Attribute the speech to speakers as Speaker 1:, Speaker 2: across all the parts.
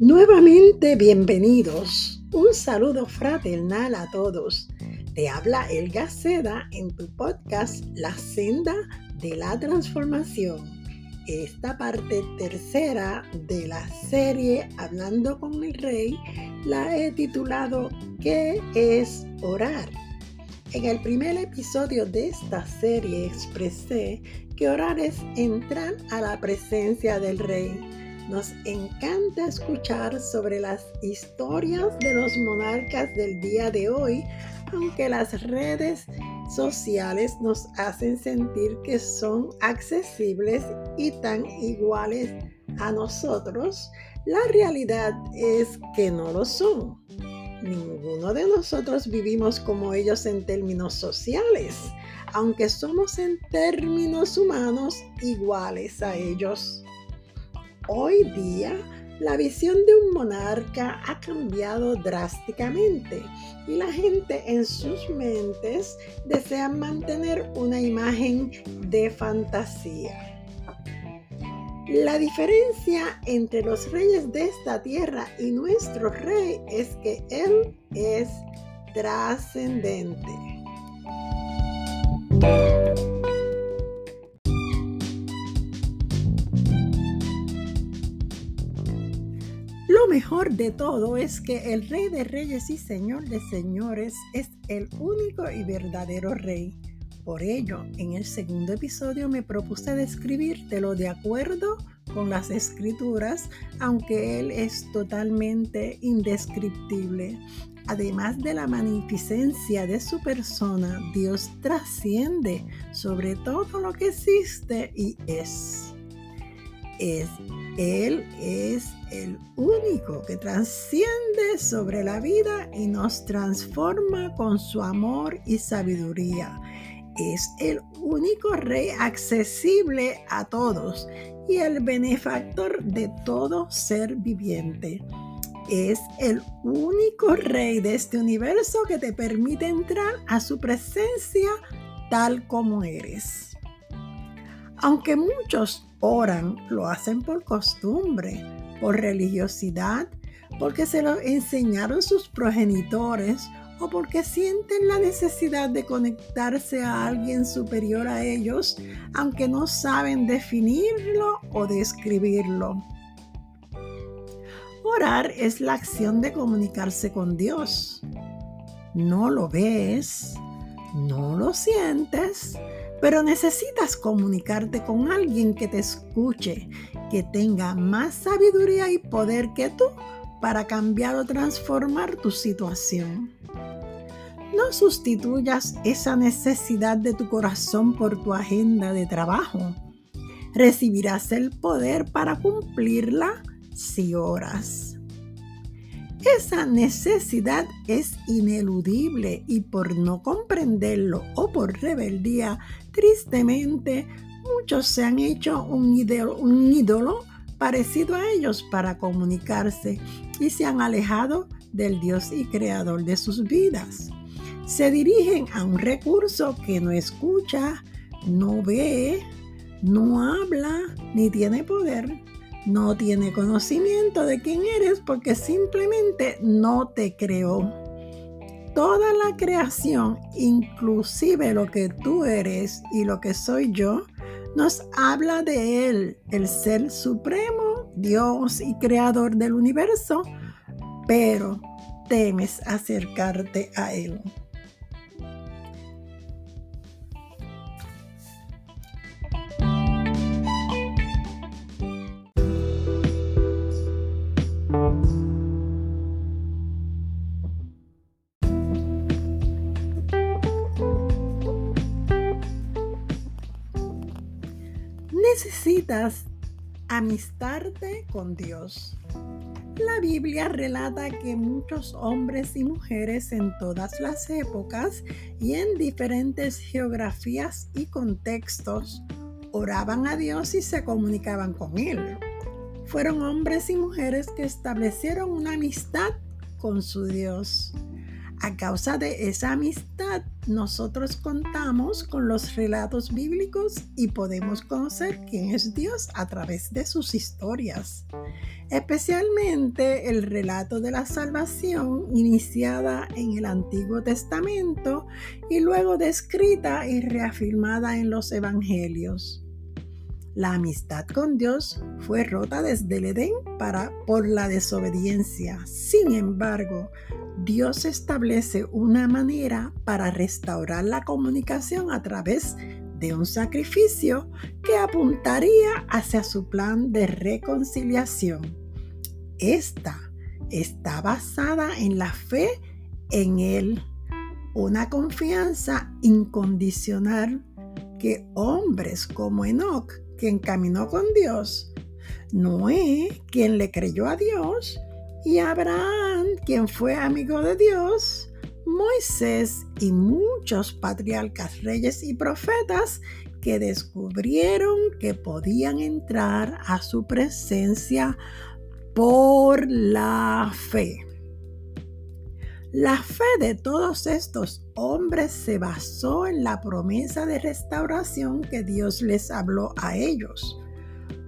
Speaker 1: Nuevamente bienvenidos. Un saludo fraternal a todos. Te habla El Gaceda en tu podcast La senda de la transformación. Esta parte tercera de la serie Hablando con el Rey la he titulado ¿Qué es orar? En el primer episodio de esta serie expresé que orar es entrar a la presencia del Rey nos encanta escuchar sobre las historias de los monarcas del día de hoy, aunque las redes sociales nos hacen sentir que son accesibles y tan iguales a nosotros, la realidad es que no lo son. Ninguno de nosotros vivimos como ellos en términos sociales, aunque somos en términos humanos iguales a ellos. Hoy día, la visión de un monarca ha cambiado drásticamente y la gente en sus mentes desea mantener una imagen de fantasía. La diferencia entre los reyes de esta tierra y nuestro rey es que él es trascendente. Mejor de todo es que el Rey de Reyes y Señor de Señores es el único y verdadero Rey. Por ello, en el segundo episodio me propuse describírtelo de acuerdo con las escrituras, aunque Él es totalmente indescriptible. Además de la magnificencia de su persona, Dios trasciende sobre todo lo que existe y es. Es él es el único que trasciende sobre la vida y nos transforma con su amor y sabiduría. Es el único rey accesible a todos y el benefactor de todo ser viviente. Es el único rey de este universo que te permite entrar a su presencia tal como eres. Aunque muchos oran, lo hacen por costumbre, por religiosidad, porque se lo enseñaron sus progenitores o porque sienten la necesidad de conectarse a alguien superior a ellos, aunque no saben definirlo o describirlo. Orar es la acción de comunicarse con Dios. No lo ves, no lo sientes, pero necesitas comunicarte con alguien que te escuche, que tenga más sabiduría y poder que tú para cambiar o transformar tu situación. No sustituyas esa necesidad de tu corazón por tu agenda de trabajo. Recibirás el poder para cumplirla si oras. Esa necesidad es ineludible y por no comprenderlo o por rebeldía, tristemente, muchos se han hecho un ídolo, parecido a ellos para comunicarse y se han alejado del Dios y creador de sus vidas. Se dirigen a un recurso que no escucha, no ve, no habla ni tiene poder no tiene conocimiento de quién eres porque simplemente no te creó. Toda la creación, inclusive lo que tú eres y lo que soy yo, nos habla de Él, el Ser Supremo, Dios y Creador del universo, pero temes acercarte a Él. Necesitas amistarte con Dios. La Biblia relata que muchos hombres y mujeres en todas las épocas y en diferentes geografías y contextos oraban a Dios y se comunicaban con Él. Fueron hombres y mujeres que establecieron una amistad con su Dios. A causa de esa amistad, nosotros contamos con los relatos bíblicos y podemos conocer quién es Dios a través de sus historias. Especialmente el relato de la salvación iniciada en el Antiguo Testamento y luego descrita y reafirmada en los Evangelios. La amistad con Dios fue rota desde el Edén para, por la desobediencia. Sin embargo, Dios establece una manera para restaurar la comunicación a través de un sacrificio que apuntaría hacia su plan de reconciliación. Esta está basada en la fe en Él, una confianza incondicional que hombres como Enoch quien caminó con Dios, Noé, quien le creyó a Dios, y Abraham, quien fue amigo de Dios, Moisés y muchos patriarcas, reyes y profetas que descubrieron que podían entrar a su presencia por la fe. La fe de todos estos hombres se basó en la promesa de restauración que Dios les habló a ellos.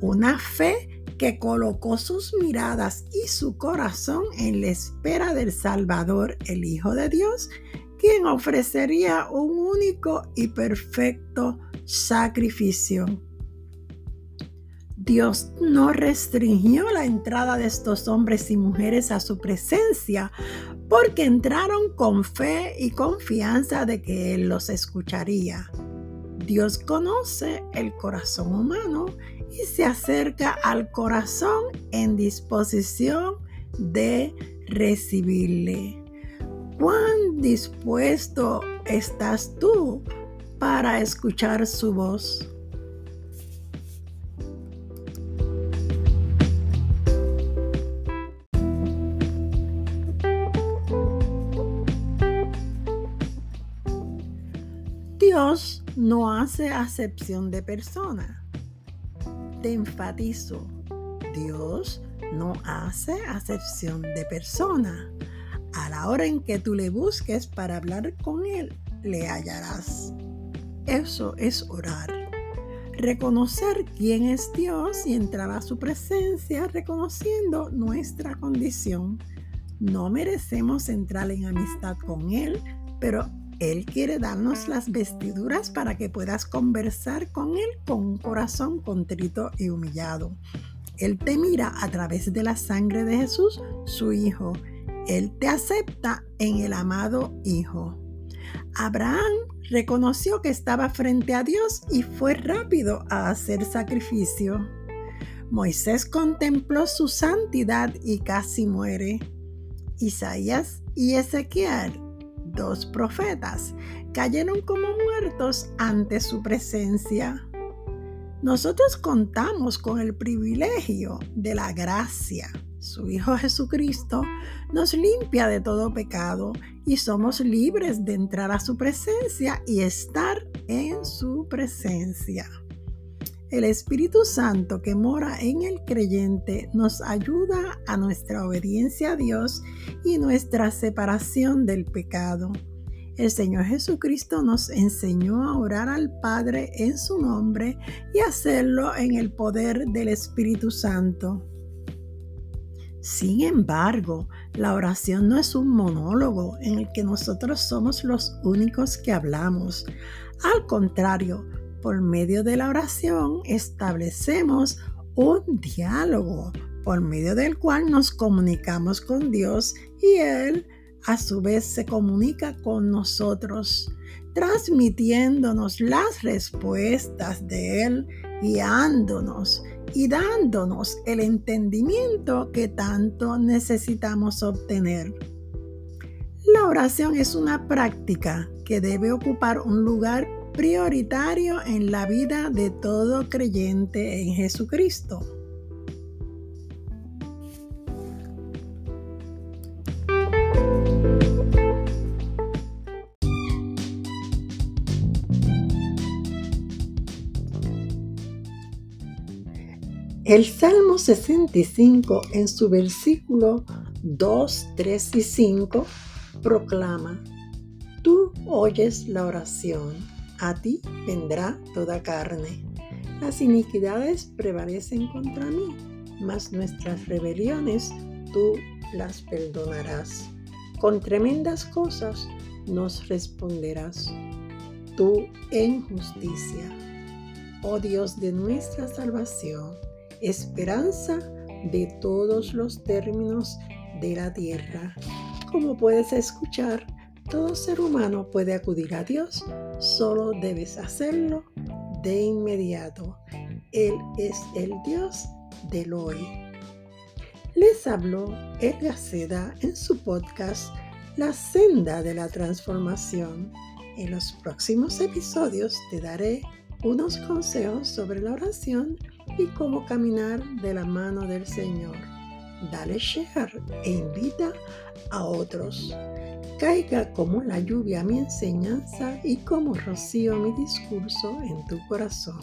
Speaker 1: Una fe que colocó sus miradas y su corazón en la espera del Salvador, el Hijo de Dios, quien ofrecería un único y perfecto sacrificio. Dios no restringió la entrada de estos hombres y mujeres a su presencia porque entraron con fe y confianza de que Él los escucharía. Dios conoce el corazón humano y se acerca al corazón en disposición de recibirle. ¿Cuán dispuesto estás tú para escuchar su voz? Dios no hace acepción de persona. Te enfatizo, Dios no hace acepción de persona. A la hora en que tú le busques para hablar con Él, le hallarás. Eso es orar. Reconocer quién es Dios y entrar a su presencia reconociendo nuestra condición. No merecemos entrar en amistad con Él, pero él quiere darnos las vestiduras para que puedas conversar con Él con corazón contrito y humillado. Él te mira a través de la sangre de Jesús, su Hijo. Él te acepta en el amado Hijo. Abraham reconoció que estaba frente a Dios y fue rápido a hacer sacrificio. Moisés contempló su santidad y casi muere. Isaías y Ezequiel dos profetas cayeron como muertos ante su presencia. Nosotros contamos con el privilegio de la gracia. Su Hijo Jesucristo nos limpia de todo pecado y somos libres de entrar a su presencia y estar en su presencia. El Espíritu Santo que mora en el creyente nos ayuda a nuestra obediencia a Dios y nuestra separación del pecado. El Señor Jesucristo nos enseñó a orar al Padre en su nombre y hacerlo en el poder del Espíritu Santo. Sin embargo, la oración no es un monólogo en el que nosotros somos los únicos que hablamos. Al contrario, por medio de la oración establecemos un diálogo por medio del cual nos comunicamos con Dios y Él a su vez se comunica con nosotros, transmitiéndonos las respuestas de Él, guiándonos y dándonos el entendimiento que tanto necesitamos obtener. La oración es una práctica que debe ocupar un lugar prioritario en la vida de todo creyente en Jesucristo. El Salmo 65 en su versículo 2, 3 y 5 proclama, tú oyes la oración, a ti vendrá toda carne. Las iniquidades prevalecen contra mí, mas nuestras rebeliones tú las perdonarás. Con tremendas cosas nos responderás, tú en justicia. Oh Dios de nuestra salvación, esperanza de todos los términos de la tierra. Como puedes escuchar, todo ser humano puede acudir a Dios, solo debes hacerlo de inmediato. Él es el Dios del hoy. Les habló Edgar Seda en su podcast La senda de la transformación. En los próximos episodios te daré unos consejos sobre la oración y cómo caminar de la mano del Señor. Dale share e invita a otros. Caiga como la lluvia mi enseñanza y como rocío mi discurso en tu corazón.